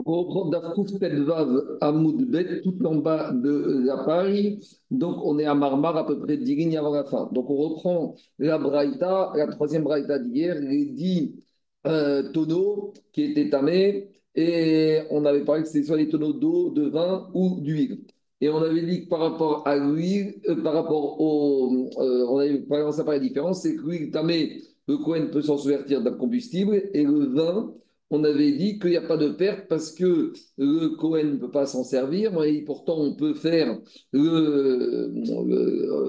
Donc on reprend Dafkouf Vav à Moudbet, tout en bas de la page. Donc on est à Marmar à peu près 10 lignes avant la fin. Donc on reprend la Braïta, la troisième Braïta d'hier, les 10 euh, tonneaux qui étaient tamés. Et on avait parlé que c'était soit des tonneaux d'eau, de vin ou d'huile. Et on avait dit que par rapport à l'huile, euh, par rapport au. Euh, on avait commencé par la différence, c'est que l'huile tamée, le Cohen peut s'en souvertir d'un combustible et le vin on avait dit qu'il n'y a pas de perte parce que le Cohen ne peut pas s'en servir, et pourtant on peut faire le,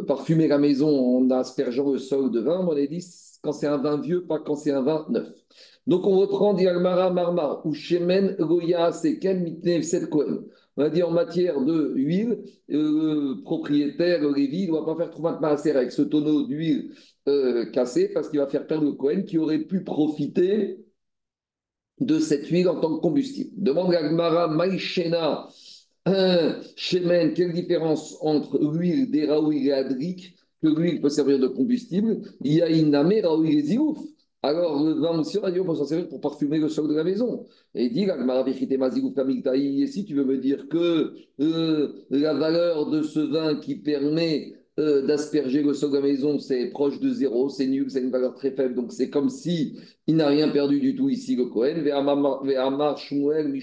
parfumer la maison en aspergeant le sol de vin. On avait dit quand c'est un vin vieux, pas quand c'est un vin neuf. Donc on reprend Dialmara Marmar ou Shemen Goya Seken Mitnev Set Cohen. On a dit en matière de huile, le propriétaire, le Lévi, ne doit pas faire trop maaser avec ce tonneau d'huile euh, cassé parce qu'il va faire perdre le Cohen qui aurait pu profiter de cette huile en tant que combustible. Demande à Gmara Maïchena, Shemen, quelle différence entre l'huile des raouilles et adric, que l'huile peut servir de combustible? Il y a une amé raouille et ziouf. Alors, le vin aussi, on peut s'en servir pour parfumer le sol de la maison. Et dit, et si tu veux me dire que euh, la valeur de ce vin qui permet euh, d'asperger le sol de la maison, c'est proche de zéro, c'est nul, c'est une valeur très faible. Donc c'est comme si il n'a rien perdu du tout ici, le Kohen. Shmuel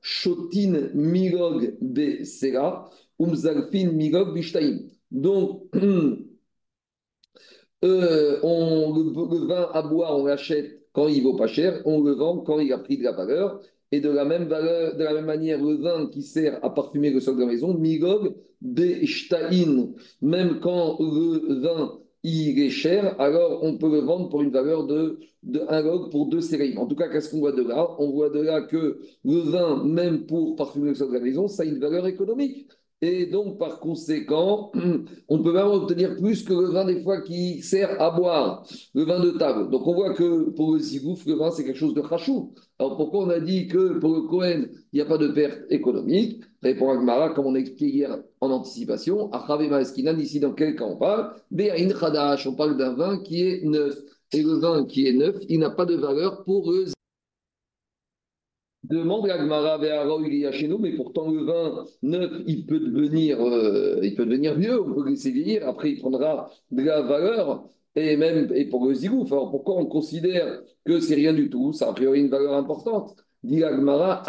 Shotin Umzalfin. Donc, euh, on, le, vin à boire, on l'achète quand il vaut pas cher, on le vend quand il a pris de la valeur. Et de la même valeur, de la même manière, le vin qui sert à parfumer le sol de la maison, migog shtaïn, même quand le vin est cher, alors on peut le vendre pour une valeur de, de 1 log pour 2 céréales. En tout cas, qu'est-ce qu'on voit de là? On voit de là que le vin, même pour parfumer le sol de la maison, ça a une valeur économique. Et donc, par conséquent, on peut même obtenir plus que le vin des fois qui sert à boire, le vin de table. Donc, on voit que pour le zigouf, le vin, c'est quelque chose de rachou. Alors, pourquoi on a dit que pour le Cohen, il n'y a pas de perte économique? Répond Agmara, comme on a expliqué hier en anticipation, à Eskinan, ici dans quel cas on parle? On parle d'un vin qui est neuf. Et le vin qui est neuf, il n'a pas de valeur pour eux. Demande à Gmara il y a chez nous, mais pourtant le vin neuf, il peut devenir, euh, il peut devenir vieux, on peut laisser vieillir, après il prendra de la valeur, et même et pour le zigouf. Alors pourquoi on considère que c'est rien du tout? Ça a priori une valeur importante. Dit Agmara,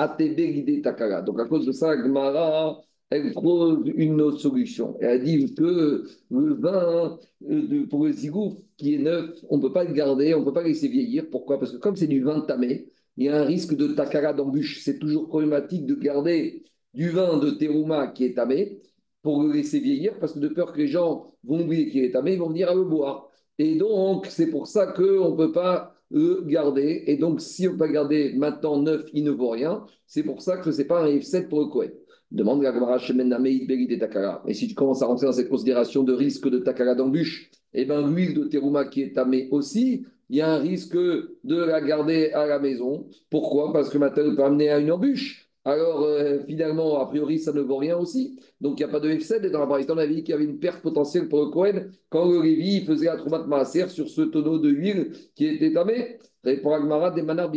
Takara. Donc à cause de ça, Gmara, elle propose une autre solution. Elle dit que le vin euh, pour le zigouf qui est neuf, on ne peut pas le garder, on ne peut pas le laisser vieillir. Pourquoi? Parce que comme c'est du vin tamé, il y a un risque de takara d'embûche. C'est toujours problématique de garder du vin de terouma qui est tamé pour le laisser vieillir, parce que de peur que les gens vont oublier qu'il est tamé, ils vont venir à le boire. Et donc, c'est pour ça qu'on ne peut pas le garder. Et donc, si on peut garder maintenant neuf, il ne vaut rien. C'est pour ça que ce n'est pas un F7 pour le Kohen. Demande la et Takara. Et si tu commences à rentrer dans cette considération de risque de Takara d'embûche, eh bien, l'huile de terouma qui est tamée aussi, il y a un risque de la garder à la maison. Pourquoi? Parce que maintenant, elle peut amener à une embûche. Alors, euh, finalement, a priori, ça ne vaut rien aussi. Donc, il n'y a pas de F7. Et dans la partie, on avait dit qu'il y avait une perte potentielle pour le Cohen quand le Lévi faisait la de maaser sur ce tonneau de huile qui était tamé. Pour Agmara, des manar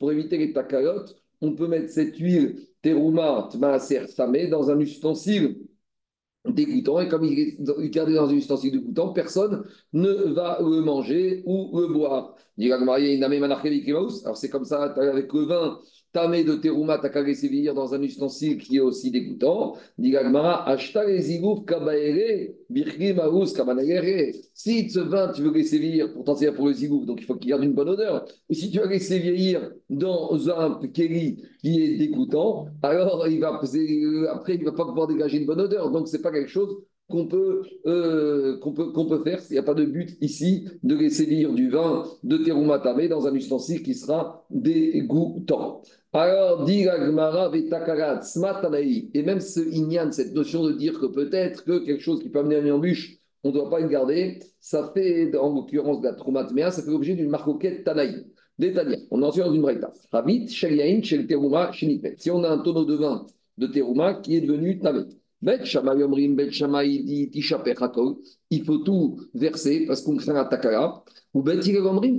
Pour éviter les takalotes, on peut mettre cette huile terouma maaser tamé dans un ustensile dégoûtant. Et comme il est gardé dans une ustensile dégoûtant, personne ne va le manger ou le boire. Alors c'est comme ça avec le vin tamé de terouma, t'as qu'à laisser vieillir dans un ustensile qui est aussi dégoûtant. Si ce vin, tu veux laisser vieillir, pourtant c'est pour le zigouf, donc il faut qu'il garde une bonne odeur. Et si tu vas laisser vieillir dans un kéli qui est dégoûtant, alors va, après il ne va pas pouvoir dégager une bonne odeur. Donc c'est pas quelque chose qu'on peut, euh, qu'on peut, qu'on peut faire. Il n'y a pas de but ici de laisser vieillir du vin de terouma tamé dans un ustensile qui sera dégoûtant. Alors, dit et même ce inyan, cette notion de dire que peut-être que quelque chose qui peut amener à une embûche, on ne doit pas le garder, ça fait, en l'occurrence de la traumatémia, ça fait l'objet d'une marcoquette tanaï. C'est-à-dire, on en suit dans une breita. Rabit, sheliain, shel teruma, Si on a un tonneau de vin de terouma qui est devenu tamé. Bet Bet Il faut tout verser parce qu'on craint la takara. Ou Bet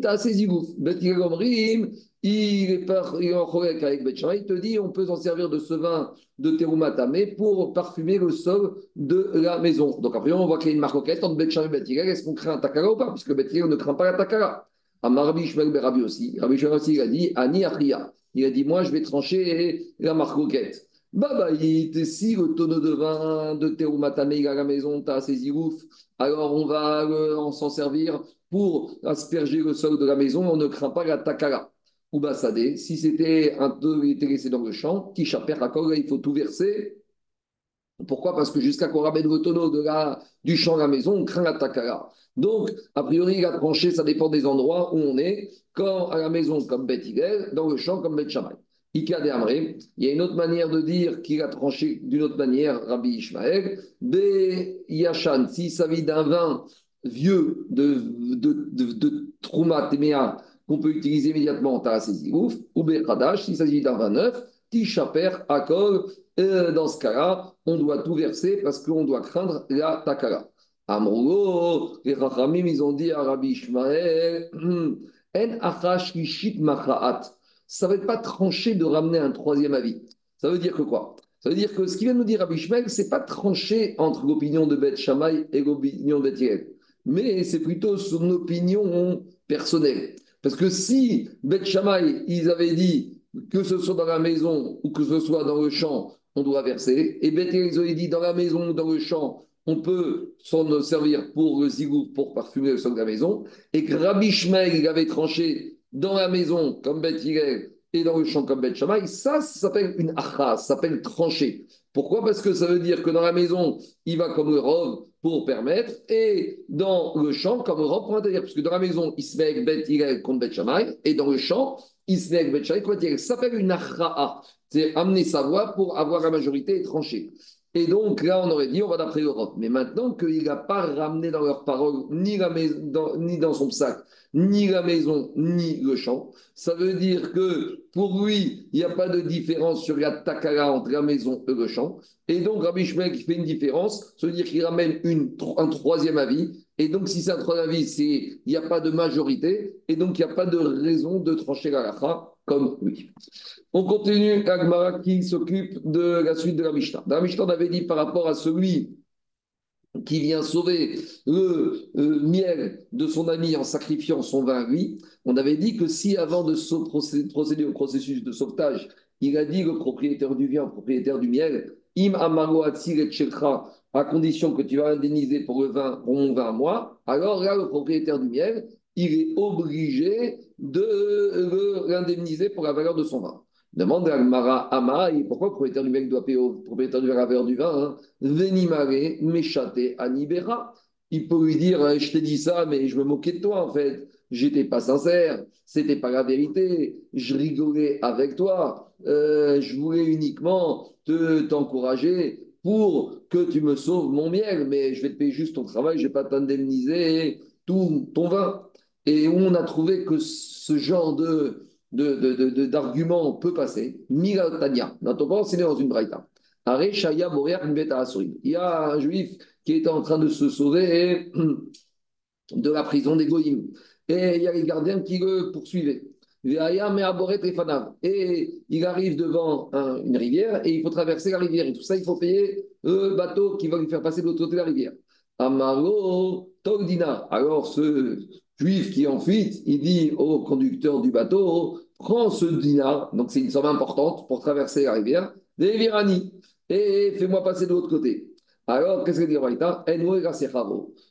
t'as assez zigouf. Bet il est, il en avec Bet il te dit on peut s'en servir de ce vin de Terumatame pour parfumer le sol de la maison. Donc après, on voit qu'il y a une marcoquette entre Bet et Bet Est-ce qu'on craint un takara ou pas? Puisque Bet ne craint pas la takara. Amar Rabbi Shmuel Berabi aussi. Rabbi Shmuel aussi, il a dit Ani Achria. Il a dit Moi, je vais trancher la marcoquette. Bah, si le tonneau de vin de Terumatame il à la maison, tu as ses irouf, alors on va euh, s'en servir pour asperger le sol de la maison, on ne craint pas la takara. Ou basadé, si c'était un peu était laissé dans le champ, Tishaper là, il faut tout verser. Pourquoi? Parce que jusqu'à qu'on ramène le tonneau de la, du champ à la maison, on craint la takara. Donc, a priori, la tranchée, ça dépend des endroits où on est. Quand à la maison, comme Beth dans le champ, comme Shammai. Il y a une autre manière de dire qu'il a tranché d'une autre manière, Rabbi Ishmael. Be Yashan, s'il s'agit d'un vin vieux de, de, qu'on peut utiliser immédiatement en Ouf, ou Bechadash, s'il s'agit d'un vin neuf, Tishaper, Akol, dans ce cas-là, on doit tout verser parce qu'on doit craindre la Takara. Amro, les Rachamim, ils ont dit à Rabbi Ishmael, En achash lishit machaat. Ça ne veut pas trancher de ramener un troisième avis. Ça veut dire que quoi? Ça veut dire que ce qu'il vient de nous dire Rabbi Ishmael, ce n'est pas trancher entre l'opinion de Beth Shammai et l'opinion de Beth mais c'est plutôt son opinion personnelle. Parce que si Beth Shammai, ils avaient dit que ce soit dans la maison ou que ce soit dans le champ, on doit verser, et Beth ils avaient dit dans la maison ou dans le champ, on peut s'en servir pour le pour parfumer le sol de la maison, et que Rabbi Shmuel, il avait tranché dans la maison comme Beth et dans le champ comme Beth Shammai, ça, s'appelle une acha, ça s'appelle trancher. Pourquoi? Parce que ça veut dire que dans la maison, il va comme le pour permettre, et dans le champ, comme le rov pour interdire. Parce que dans la maison, il se met avec Bet contre Bet Shammai, et dans le champ, il se met avec Bet Shammai contre Ça s'appelle une achra'a. C'est amener sa voix pour avoir la majorité et trancher. Et donc là, on aurait dit, on va d'après l'Europe. Mais maintenant qu'il n'a pas ramené dans leurs paroles ni, la maison, ni dans son sac, ni la maison, ni le champ, ça veut dire que pour lui, il n'y a pas de différence sur la takara entre la maison et le champ. Et donc, Rabbi Shmuel qui fait une différence, ça veut dire qu'il ramène un troisième avis. Et donc, si c'est un troisième avis, il n'y a pas de majorité. Et donc, il n'y a pas de raison de trancher la lacha comme lui. On continue Agmara qui s'occupe de la suite de la Mishnah. Dans la Mishnah, on avait dit par rapport à celui qui vient sauver le, miel de son ami en sacrifiant son vin à lui, on avait dit que si avant de procéder, au processus de sauvetage, il a dit le propriétaire du vin, propriétaire du miel, im à condition que tu vas indemniser pour le vin, pour mon vin à moi, alors là, le propriétaire du miel, il est obligé de l'indemniser pour la valeur de son vin. Demande à Mara Ama, pourquoi le propriétaire du miel doit payer au propriétaire du la valeur du vin hein? Venimare, méchaté, anibera. Il peut lui dire Je t'ai dit ça, mais je me moquais de toi en fait. J'étais pas sincère, c'était pas la vérité. Je rigolais avec toi. Euh, je voulais uniquement te t'encourager pour que tu me sauves mon miel, mais je vais te payer juste ton travail, je vais pas t'indemniser tout ton vin et on a trouvé que ce genre de, d'argument peut passer. Dans une braïta. Il y a un juif qui était en train de se sauver de la prison des Goïm. Et il y a les gardiens qui le poursuivaient. Et il arrive devant une rivière et il faut traverser la rivière. Et tout ça, il faut payer le bateau qui va lui faire passer de l'autre côté de la rivière. Amaro Togdina. Alors, ce juif qui en fuite, il dit au conducteur du bateau Prends ce dinar, donc c'est une somme importante pour traverser la rivière, des virani, et fais-moi passer de l'autre côté. Alors, qu'est-ce que dit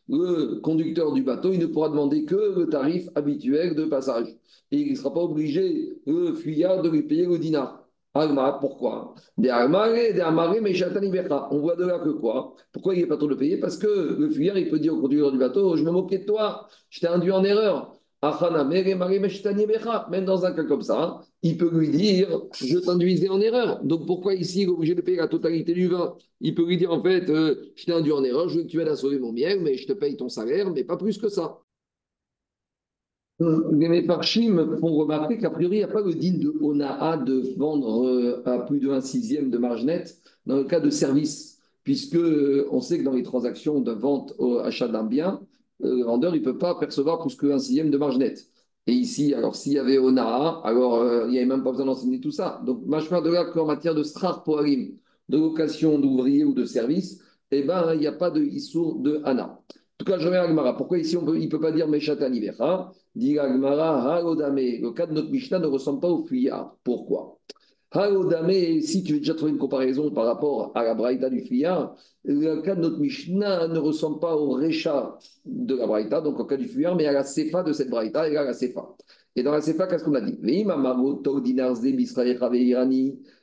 Le conducteur du bateau, il ne pourra demander que le tarif habituel de passage. Et il ne sera pas obligé, le fuyard, de lui payer le dinar. Alma, pourquoi? On voit de là que quoi? Pourquoi il n'est pas trop de payer? Parce que le fuyard, il peut dire au conducteur du bateau Je me moquais de toi, je t'ai induit en erreur. Même dans un cas comme ça, il peut lui dire Je t'induisais en erreur. Donc pourquoi ici il est obligé de payer la totalité du vin? Il peut lui dire En fait, euh, je t'ai induit en erreur, je veux que tu aides à sauver mon miel, mais je te paye ton salaire, mais pas plus que ça. Les Parchim font remarquer qu'a priori, il n'y a pas le digne de Onaa de vendre euh, à plus 1 sixième de marge nette dans le cas de service, puisque euh, on sait que dans les transactions de vente au achat d'un bien, euh, le vendeur ne peut pas percevoir plus qu'un sixième de marge nette. Et ici, alors s'il y avait Onaha, alors il n'y avait même pas besoin d'enseigner tout ça. Donc, machma de là qu'en matière de strar poarim, de location d'ouvriers ou de service, eh ben, il n'y a pas de issour de Hana. Tout cas, je reviens à Agmara. Pourquoi ici il ne peut pas dire Meshatan Ivecha Dit Agmara, Harodame. Le cas de notre Mishnah ne ressemble pas au fuyard. Pourquoi? Harodame, si tu veux déjà trouver une comparaison par rapport à la Braïta du fuyard, le cas de notre Mishnah ne ressemble pas au Recha de la Braïta, donc au cas du fuyard, mais à la Sefa de cette Braïta et à la Sefa. Et dans la Sefa, qu'est-ce qu'on a dit?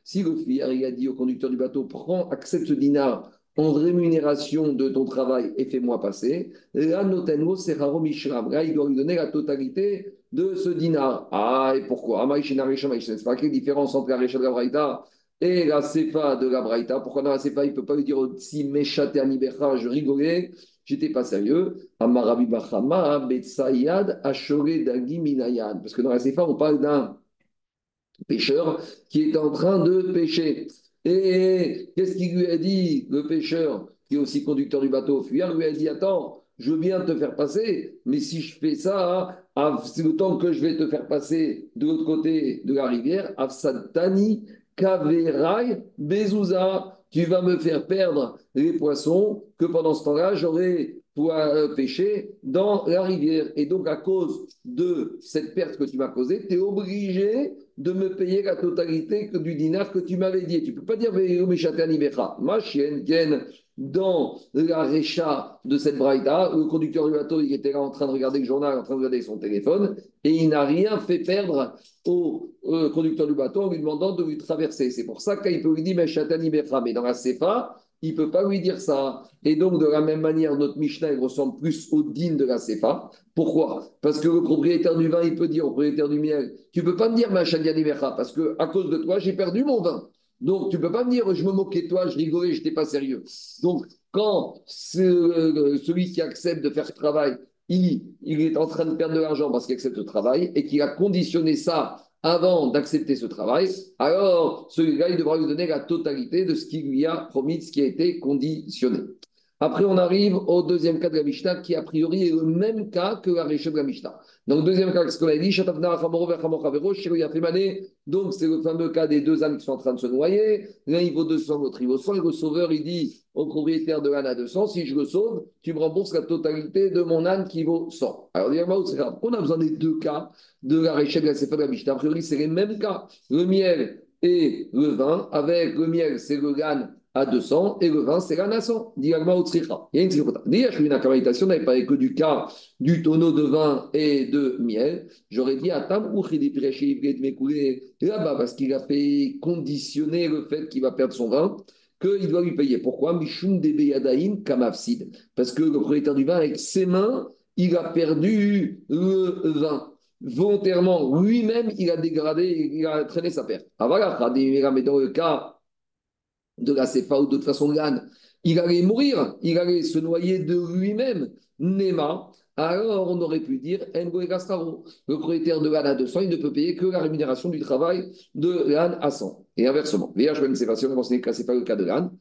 Si le fuyard il a dit au conducteur du bateau, prends, accepte ce dinar en rémunération de ton travail et fais-moi passer, là, notenwo Là, il doit lui donner la totalité de ce dinar. Ah, et pourquoi? C'est pas quelle différence entre la Recha de la Braïta et la Sefa de la Braïta. Pourquoi dans la Sefa, il ne peut pas lui dire si Meshate Anibecha, je rigolais, j'étais pas sérieux. Amarabi Bachama, Betsayad, Ashore Dagi Minayan. Parce que dans la Sefa, on parle d'un pêcheur qui est en train de pêcher. Et qu'est-ce qu'il lui a dit, le pêcheur, qui est aussi conducteur du bateau fuyard, lui a dit Attends, je viens te faire passer, mais si je fais ça, c'est le temps que je vais te faire passer de l'autre côté de la rivière, Afsatani, Kaverai, Bezouza, tu vas me faire perdre les poissons que pendant ce temps-là, j'aurais euh, pêcher dans la rivière. Et donc, à cause de cette perte que tu m'as causée, tu es obligé de me payer la totalité du dinar que tu m'avais dit. Tu ne peux pas dire Ma chienne, dans la récha de cette braïta, le conducteur du bateau, il était là en train de regarder le journal, en train de regarder son téléphone, et il n'a rien fait perdre au conducteur du bateau en lui demandant de lui traverser. C'est pour ça qu'il peut lui dire Mais dans la CFA, il ne peut pas lui dire ça. Et donc, de la même manière, notre Mishnah ressemble plus au din de la Sefa. Pourquoi? Parce que le propriétaire du vin, il peut dire au propriétaire du miel Tu ne peux pas me dire Machadianimecha, parce que à cause de toi, j'ai perdu mon vin. Donc, tu ne peux pas me dire Je me moquais de toi, je rigolais, je n'étais pas sérieux. Donc, quand euh, celui qui accepte de faire ce travail, il, il est en train de perdre de l'argent parce qu'il accepte le travail et qu'il a conditionné ça avant d'accepter ce travail, alors celui-là, il devra lui donner la totalité de ce qu'il lui a promis, ce qui a été conditionné. Après, on arrive au deuxième cas de la Mishnah, qui a priori est le même cas que la Récha de la Mishnah. Donc, deuxième cas, ce qu'on a dit, donc c'est le fameux cas des deux ânes qui sont en train de se noyer. L'un, il vaut 200, l'autre, il vaut 100. Et le sauveur, il dit au propriétaire de l'âne à 200, si je le sauve, tu me rembourses la totalité de mon âne qui vaut 100. Alors, on a besoin des deux cas de la Récha de la de la Mishnah. A priori, c'est les mêmes cas. Le miel et le vin. Avec le miel, c'est le âne à 200 et le vin, c'est la nation. Il y a une tricota. Si on n'avait parlé que du cas du tonneau de vin et de miel, j'aurais dit à Tam là-bas, parce qu'il a fait conditionner le fait qu'il va perdre son vin, qu'il doit lui payer. Pourquoi? Kamafsid. Parce que le propriétaire du vin, avec ses mains, il a perdu le vin volontairement, lui-même, il a dégradé, il a traîné sa perte. Mais dans le cas de la CFA ou toute façon l'âne, il allait mourir, il allait se noyer de lui-même. Nema, alors on aurait pu dire Le propriétaire de l'âne à 200, il ne peut payer que la rémunération du travail de l'âne à 100. Et inversement. Je sais pas si on a que ce pas le cas de l'âne.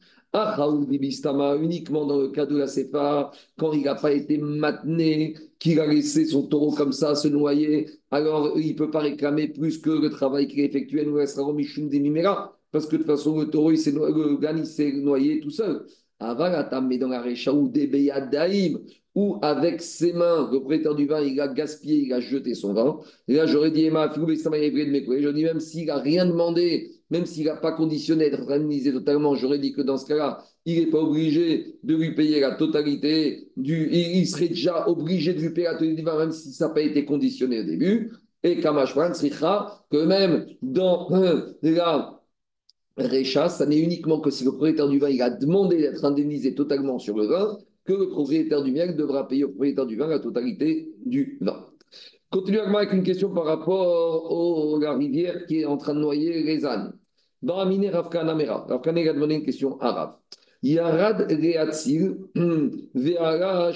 uniquement dans le cas de la CFA, quand il n'a pas été maintenu, qu'il a laissé son taureau comme ça se noyer, alors il ne peut pas réclamer plus que le travail qu'il a effectué. Nous restera des numéras parce que de toute façon, le taureau, il s'est noyé, le s'est noyé tout seul. mais dans la récha ou Daïm, ou avec ses mains, le prêteur du vin, il a gaspillé, il a jeté son vin. Et là, j'aurais dit, Emma, je dis, même s'il n'a rien demandé, même s'il n'a pas conditionné d'être indemnisé totalement, j'aurais dit que dans ce cas-là, il n'est pas obligé de lui payer la totalité du. Il, serait déjà obligé de lui payer la totalité du vin, même si ça n'a pas été conditionné au début. Et Kamashwan que même dans euh, la Récha, ça n'est uniquement que si le propriétaire du vin il a demandé d'être indemnisé totalement sur le vin, que le propriétaire du miel devra payer au propriétaire du vin la totalité du vin. Continuons avec une question par rapport à la rivière qui est en train de noyer les ânes. Dans la mine Ravkana Mera, Ravkana a demandé une question arabe. Yarad Reatzil Veara.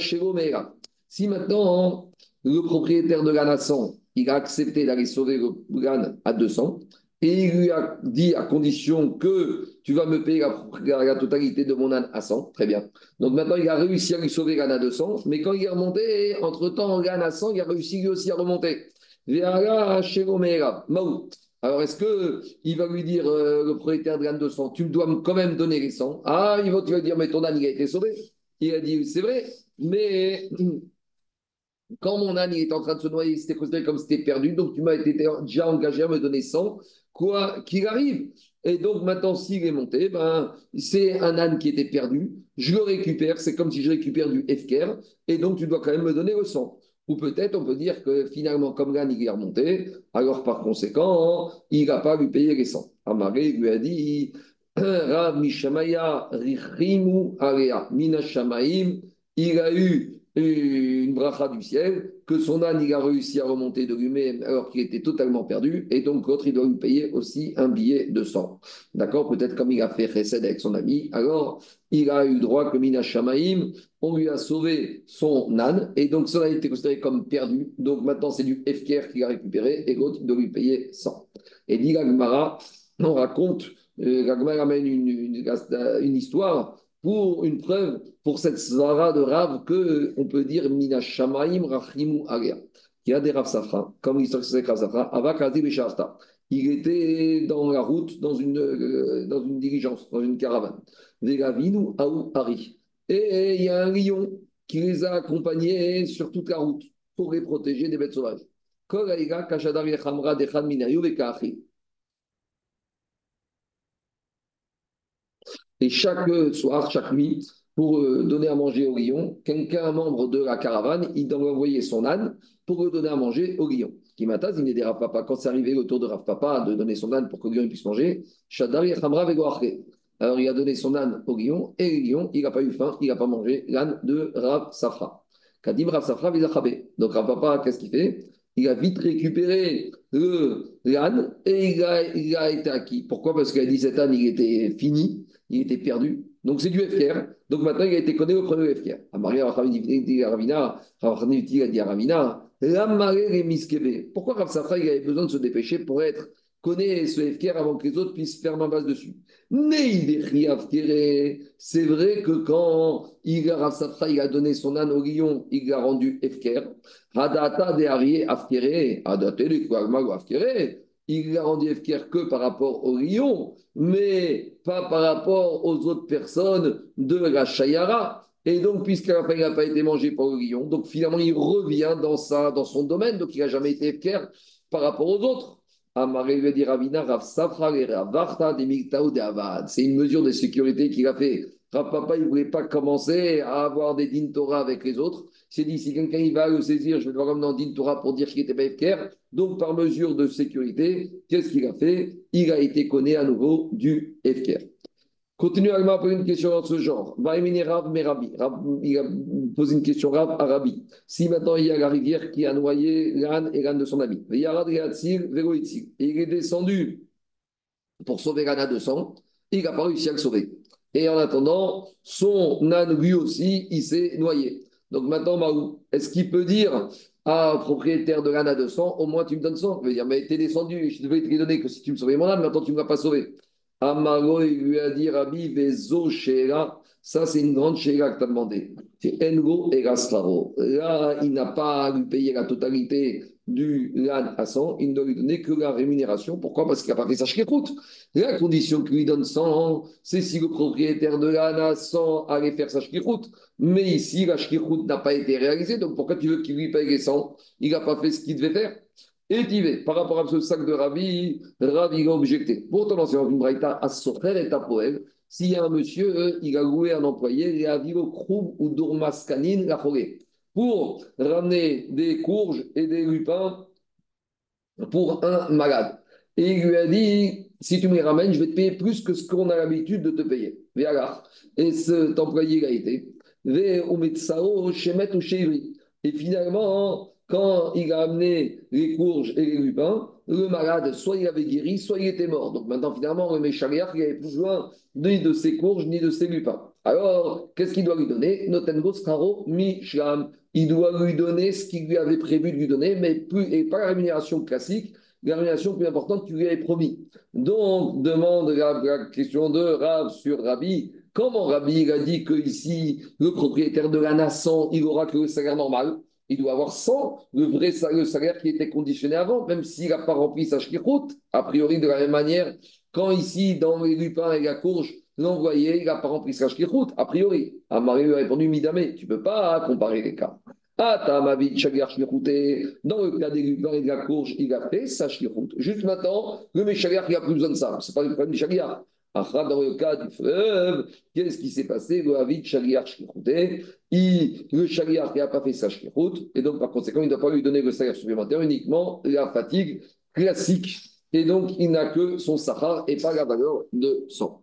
Si maintenant le propriétaire de la nation il a accepté d'aller sauver le l'âne à 200, et il lui a dit à condition que tu vas me payer la, totalité de mon âne à 100. Très bien. Donc maintenant, il a réussi à lui sauver l'âne à 200, mais quand il est remonté, entre-temps, l'âne à 100, il a réussi lui aussi à remonter. Alors, est-ce qu'il va lui dire, euh, le propriétaire de l'âne de sang, tu dois quand même donner les sangs Ah, il va, tu dire, mais ton âne, il a été sauvé. Il a dit, c'est vrai, mais quand mon âne est en train de se noyer, c'était considéré comme c'était perdu, donc tu m'as été déjà engagé à me donner 100, quoi qu'il arrive. Et donc maintenant, s'il est monté, ben, c'est un âne qui était perdu, je le récupère, c'est comme si je récupère du FKR, et donc tu dois quand même me donner le 100. Ou peut-être on peut dire que finalement, comme l'âne est remonté, alors par conséquent, il n'a pas lui payer les 100. Amaré lui a dit Rav Mishamaya Richimu Area Minashamaim, il a eu une bracha du ciel, que son âne, il a réussi à remonter de lui-même alors qu'il était totalement perdu, et donc l'autre, il doit lui payer aussi un billet de sang. D'accord? Peut-être comme il a fait Chesed avec son ami, alors il a eu droit que Mina Shamaim, on lui a sauvé son âne, et donc son âne était considéré comme perdu, donc maintenant c'est du FKR qu'il a récupéré, et l'autre, il doit lui payer 100. Et dit on raconte, euh, amène une, une histoire pour une preuve pour cette svara de Rav que on peut dire Mina Shamaim Rachimu Aria. Il y a des Rav Safra, comme l'histoire de Rav Safra, Avakadi Besharta. Il était dans la route, dans une, euh, dans une diligence, dans une caravane. Vegavinu Aou Ari. Et il y a un lion qui les a accompagnés sur toute la route pour les protéger des bêtes sauvages. Et chaque soir, chaque nuit, pour euh, donner à manger au lion, quelqu'un, un membre de la caravane, il doit envoyer son âne pour donner à manger au lion. Qui m'attase, il des Papa. Quand c'est arrivé autour de Rav Papa de donner son âne pour que le lion puisse manger, Shadar Alors il a donné son âne au lion et le lion, il n'a pas eu faim, il n'a pas mangé l'âne de Rav Safra. Kadim Rav Safra, Donc Rav Papa, qu'est-ce qu'il fait? Il a vite récupéré l'âne et il a, il a, été acquis. Pourquoi? Parce qu'il a dit cet âne, il était fini il était perdu. Donc c'est du FKR. Donc maintenant, il a été connu au premier FKR. À Maria Ravina, a dit à Ravina, pourquoi Rav Safra il avait besoin de se dépêcher pour être connaît ce FKR avant que les autres puissent faire ma base dessus? C'est vrai que quand il a, Safra, il a donné son âne au lion, il l'a rendu FKR. Hadata de Arié Afkere, Hadate de il l'a rendu FKR que par rapport au lion, mais pas par rapport aux autres personnes de la Shayara. Et donc, puisqu'à la n'a pas été mangé par le lion, donc finalement, il revient dans, sa, dans son domaine, donc il n'a jamais été FKR par rapport aux autres. C'est une mesure de sécurité qu'il a fait. Rav Papa, il ne voulait pas commencer à avoir des din Torah avec les autres. Il s'est dit, si quelqu'un va le saisir, je vais devoir ramener en din Torah pour dire qu'il n'était pas FKR. Donc, par mesure de sécurité, qu'est-ce qu'il a fait? Il a été connu à nouveau du FKR. Continue à me poser une question dans ce genre. Rav Merabi. Il a posé une question Rav à Rabbi. Si maintenant il y a la rivière qui a noyé l'âne et l'âne de son ami, et il est descendu pour sauver l'âne à 200, il n'a pas réussi à le sauver. Et en attendant, son âne, lui aussi, il s'est noyé. Donc maintenant, Maou, est-ce qu'il peut dire à un propriétaire de l'âne à 200, au moins tu me donnes 100 Il veut dire, mais t'es descendu, je devais te donner que si tu me sauvais mon âne, maintenant tu ne m'as pas sauvé. Amaro, il lui a dit, Rabbi, Vezo Shera, ça c'est une grande Shera que tu as demandé. C'est Engo et Là, il n'a pas à lui payer la totalité du LAN à 100, il ne doit lui donner que la rémunération. Pourquoi? Parce qu'il n'a pas fait sa shkirut. La condition qu'il lui donne 100, c'est si le propriétaire de l'âne à 100 allait faire sa shkirut. Mais ici, la shkirut n'a pas été réalisée, donc pourquoi tu veux qu'il lui paye les 100 Il n'a pas fait ce qu'il devait faire. Et tu par rapport à ce sac de Ravi, Ravi a objecté. Pourtant, dans une braïta à frère et à Poel. S'il y a un monsieur, il a loué un employé, il a vu au ou Dourmaskanin la forêt pour ramener des courges et des lupins pour un malade. Et il lui a dit, si tu me les ramènes, je vais te payer plus que ce qu'on a l'habitude de te payer. Et cet employé a été. Et finalement, quand il a amené les courges et les lupins, le malade, soit il avait guéri, soit il était mort. Donc maintenant, finalement, le Méchaliach, il n'avait plus besoin ni de ses courges, ni de ses lupins. Alors, qu'est-ce qu'il doit lui donner? Notengo Skaro Mishlam il doit lui donner ce qu'il lui avait prévu de lui donner, mais plus, et pas la rémunération classique, la rémunération plus importante qu'il lui avait promis. Donc, demande la, question de Rav sur Rabbi. Comment Rabbi a dit que ici, le propriétaire de la nation, il aura que le salaire normal? Il doit avoir 100, le vrai salaire, salaire qui était conditionné avant, même s'il n'a pas rempli sa shkirut. A priori, de la même manière, quand ici, dans les lupins et la courge, l'envoyé, il n'a pas rempli sa shkirut, a priori. Amari lui a répondu, Midame, tu ne peux pas comparer les cas. Dans le cas des et de la courge, il a fait sa shkirut. Juste maintenant, le Meshagar, il n'a plus besoin de ça. Ce n'est pas le problème du Shagar. Dans le cas du fleuve, qu'est-ce qui s'est passé? Le Havid Shaliar le Shaliar qui n'a pas fait sa shkirut, et donc par conséquent, il ne doit pas lui donner le salaire supplémentaire, uniquement la fatigue classique. Et donc, il n'a que son sahar et pas la valeur de sang.